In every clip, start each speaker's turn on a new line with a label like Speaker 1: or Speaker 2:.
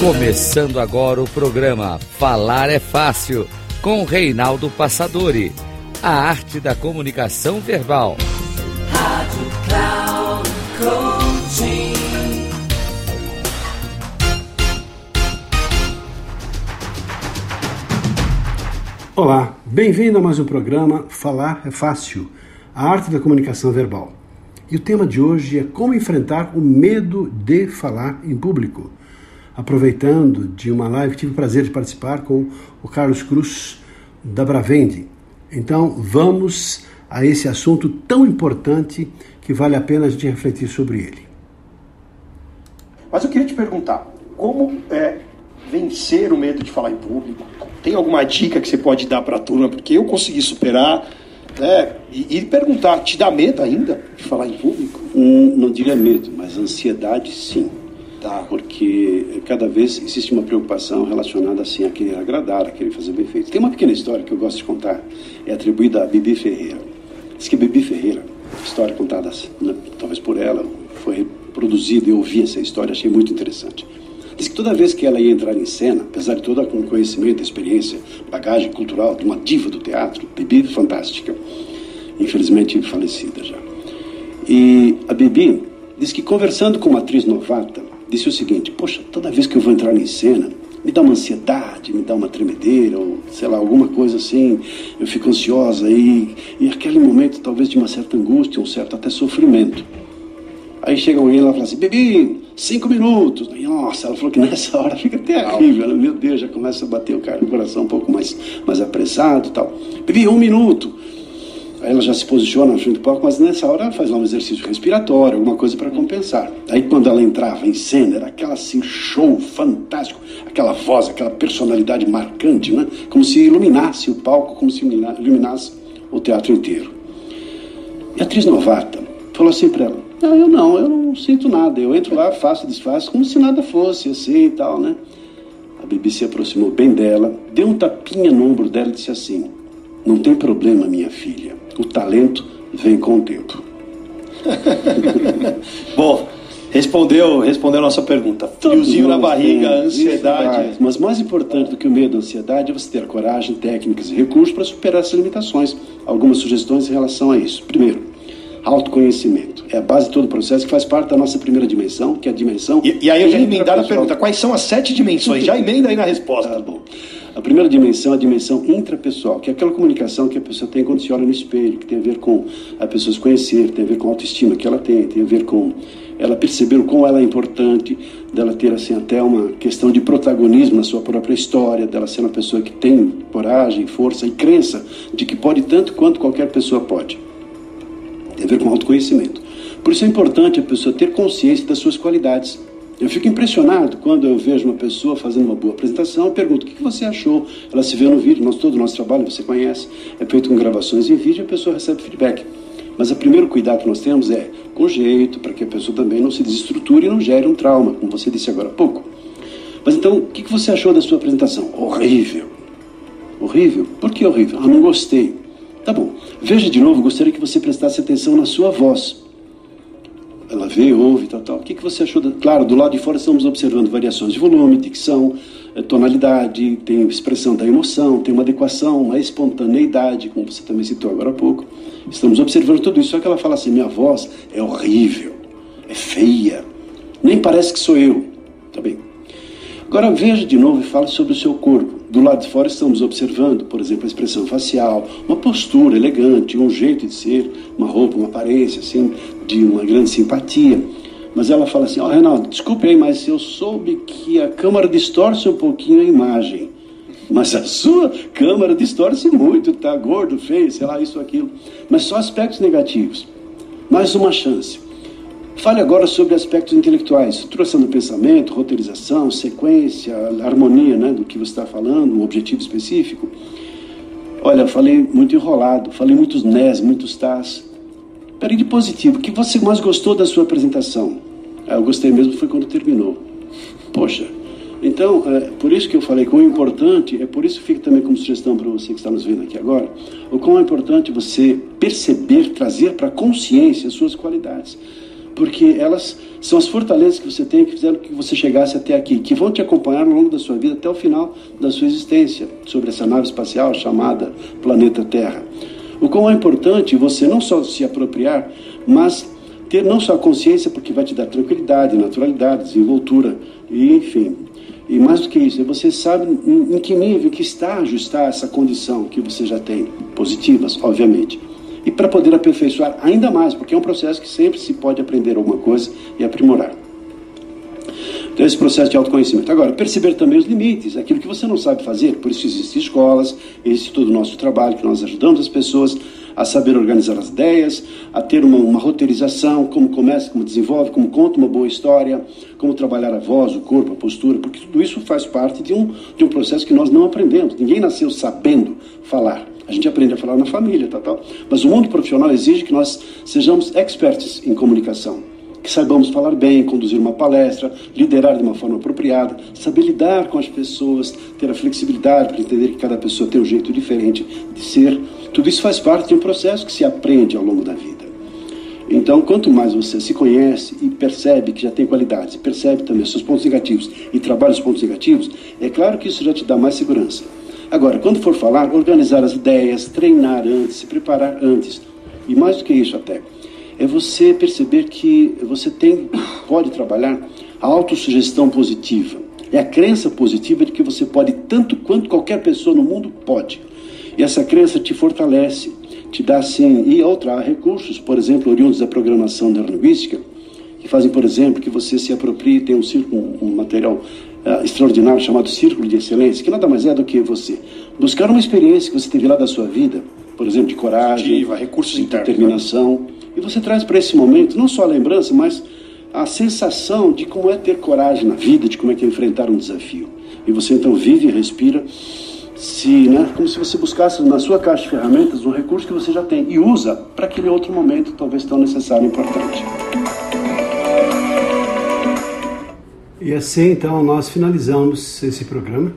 Speaker 1: Começando agora o programa Falar é Fácil, com Reinaldo Passadori. A arte da comunicação verbal. Rádio Cloud.
Speaker 2: Olá, bem-vindo a mais um programa Falar é Fácil, a arte da comunicação verbal. E o tema de hoje é como enfrentar o medo de falar em público aproveitando de uma live, tive o prazer de participar com o Carlos Cruz da Bravende. Então, vamos a esse assunto tão importante que vale a pena a gente refletir sobre ele.
Speaker 3: Mas eu queria te perguntar, como é vencer o medo de falar em público? Tem alguma dica que você pode dar para a turma? Porque eu consegui superar, né? E, e, perguntar, te dá medo ainda de falar em público?
Speaker 4: Um, não diria medo, mas ansiedade sim. Porque cada vez existe uma preocupação relacionada assim, a querer agradar, a querer fazer bem feito. Tem uma pequena história que eu gosto de contar, é atribuída a Bibi Ferreira. Diz que Bibi Ferreira, história contada né, talvez por ela, foi reproduzida, eu ouvi essa história, achei muito interessante. Diz que toda vez que ela ia entrar em cena, apesar de todo o conhecimento, experiência, bagagem cultural de uma diva do teatro, Bibi fantástica, infelizmente falecida já. E a Bibi diz que conversando com uma atriz novata, disse o seguinte: Poxa, toda vez que eu vou entrar em cena, me dá uma ansiedade, me dá uma tremedeira, ou sei lá, alguma coisa assim, eu fico ansiosa e, e aquele momento talvez de uma certa angústia, um certo até sofrimento. Aí chega alguém lá e fala assim: Bebi, cinco minutos. Nossa, ela falou que nessa hora fica terrível. Né? Meu Deus, já começa a bater o, cara, o coração um pouco mais, mais apressado e tal. Bebi, um minuto. Ela já se posiciona na frente do palco, mas nessa hora ela faz lá um exercício respiratório, alguma coisa para compensar. Aí quando ela entrava em cena, era aquela assim, show fantástico, aquela voz, aquela personalidade marcante, né? Como se iluminasse o palco, como se iluminasse o teatro inteiro. E a atriz novata falou assim para ela: eu não, eu não sinto nada. Eu entro lá, faço, desfaço, como se nada fosse assim e tal, né? A Bibi se aproximou bem dela, deu um tapinha no ombro dela e disse assim: Não tem problema, minha filha o talento vem com o tempo.
Speaker 3: Bom, respondeu, respondeu a nossa pergunta. Friozinho na barriga, tem, ansiedade.
Speaker 4: Mas mais importante do que o medo, a ansiedade, é você ter coragem, técnicas e recursos para superar essas limitações. Algumas sugestões em relação a isso. Primeiro, autoconhecimento. É a base de todo o processo que faz parte da nossa primeira dimensão, que é a dimensão.
Speaker 3: E, e aí eu já emendar a pergunta: quais são as sete dimensões? Já emenda aí na resposta.
Speaker 4: Tá bom. A primeira dimensão é a dimensão intrapessoal, que é aquela comunicação que a pessoa tem quando se olha no espelho, que tem a ver com a pessoa se conhecer, tem a ver com a autoestima que ela tem, tem a ver com ela perceber o quão ela é importante, dela ter assim até uma questão de protagonismo na sua própria história, dela ser uma pessoa que tem coragem, força e crença de que pode tanto quanto qualquer pessoa pode. Tem a ver com autoconhecimento. Por isso é importante a pessoa ter consciência das suas qualidades eu fico impressionado quando eu vejo uma pessoa fazendo uma boa apresentação, eu pergunto o que você achou. Ela se vê no vídeo, nós, todo o nosso trabalho, você conhece, é feito com gravações em vídeo e a pessoa recebe feedback. Mas o primeiro cuidado que nós temos é com jeito, para que a pessoa também não se desestruture e não gere um trauma, como você disse agora há pouco. Mas então, o que você achou da sua apresentação? Horrível. Horrível? Por que horrível? Ah, não gostei. Tá bom. Veja de novo, gostaria que você prestasse atenção na sua voz ela vê, ouve, tal, tal. O que, que você achou? Da... Claro, do lado de fora estamos observando variações de volume, dicção, eh, tonalidade, tem expressão da emoção, tem uma adequação, uma espontaneidade, como você também citou agora há pouco. Estamos observando tudo isso. Só que ela fala assim: minha voz é horrível, é feia, nem parece que sou eu. Tá bem. Agora veja de novo e fale sobre o seu corpo. Do lado de fora estamos observando, por exemplo, a expressão facial, uma postura elegante, um jeito de ser, uma roupa, uma aparência, assim, de uma grande simpatia. Mas ela fala assim: Ó, oh, Renato, desculpe aí, mas eu soube que a câmera distorce um pouquinho a imagem. Mas a sua câmera distorce muito, tá gordo, feio, sei lá, isso, aquilo. Mas só aspectos negativos. Mais uma chance. Fale agora sobre aspectos intelectuais, estruturação do pensamento, roteirização, sequência, harmonia né, do que você está falando, um objetivo específico. Olha, falei muito enrolado, falei muitos nés, muitos tás. Peraí de positivo, o que você mais gostou da sua apresentação? Ah, eu gostei mesmo foi quando terminou. Poxa, então, é, por isso que eu falei que o importante, é por isso que fica também como sugestão para você que está nos vendo aqui agora, o quão é importante você perceber, trazer para a consciência as suas qualidades. Porque elas são as fortalezas que você tem que fizeram que você chegasse até aqui, que vão te acompanhar ao longo da sua vida até o final da sua existência sobre essa nave espacial chamada planeta Terra. O quão é importante você não só se apropriar, mas ter não só a consciência, porque vai te dar tranquilidade, naturalidade, desenvoltura, e enfim. E mais do que isso, você sabe em, que nível, que está essa condição que você já tem, positivas, obviamente e para poder aperfeiçoar ainda mais, porque é um processo que sempre se pode aprender alguma coisa e aprimorar. Então, esse processo de autoconhecimento. Agora, perceber também os limites, aquilo que você não sabe fazer, por isso existem escolas, existe todo o nosso trabalho, que nós ajudamos as pessoas a saber organizar as ideias, a ter uma, uma roteirização, como começa, como desenvolve, como conta uma boa história, como trabalhar a voz, o corpo, a postura, porque tudo isso faz parte de um, de um processo que nós não aprendemos. Ninguém nasceu sabendo falar. A gente aprende a falar na família, tal, tal. Mas o mundo profissional exige que nós sejamos experts em comunicação, que saibamos falar bem, conduzir uma palestra, liderar de uma forma apropriada, saber lidar com as pessoas, ter a flexibilidade para entender que cada pessoa tem um jeito diferente de ser. Tudo isso faz parte de um processo que se aprende ao longo da vida. Então, quanto mais você se conhece e percebe que já tem qualidades, percebe também seus pontos negativos e trabalha os pontos negativos, é claro que isso já te dá mais segurança. Agora, quando for falar, organizar as ideias, treinar antes, se preparar antes. E mais do que isso até, é você perceber que você tem, pode trabalhar a autossugestão positiva. É a crença positiva de que você pode tanto quanto qualquer pessoa no mundo pode. E essa crença te fortalece, te dá assim, e outra, recursos, por exemplo, oriundos da programação neurolinguística, que fazem, por exemplo, que você se aproprie, tem um, um, um material uh, extraordinário chamado Círculo de Excelência, que nada mais é do que você buscar uma experiência que você teve lá da sua vida, por exemplo, de coragem, Ativa,
Speaker 3: recursos
Speaker 4: de
Speaker 3: internos,
Speaker 4: né? determinação, né? e você traz para esse momento não só a lembrança, mas a sensação de como é ter coragem na vida, de como é que é enfrentar um desafio. E você então vive e respira, se, né, como se você buscasse na sua caixa de ferramentas um recurso que você já tem e usa para aquele outro momento, talvez tão necessário e importante.
Speaker 2: E assim, então, nós finalizamos esse programa,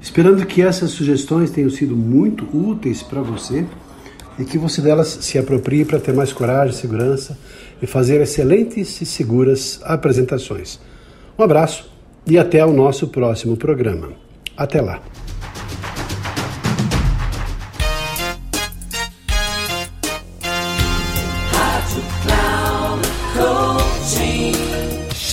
Speaker 2: esperando que essas sugestões tenham sido muito úteis para você e que você delas se aproprie para ter mais coragem, segurança e fazer excelentes e seguras apresentações. Um abraço e até o nosso próximo programa. Até lá.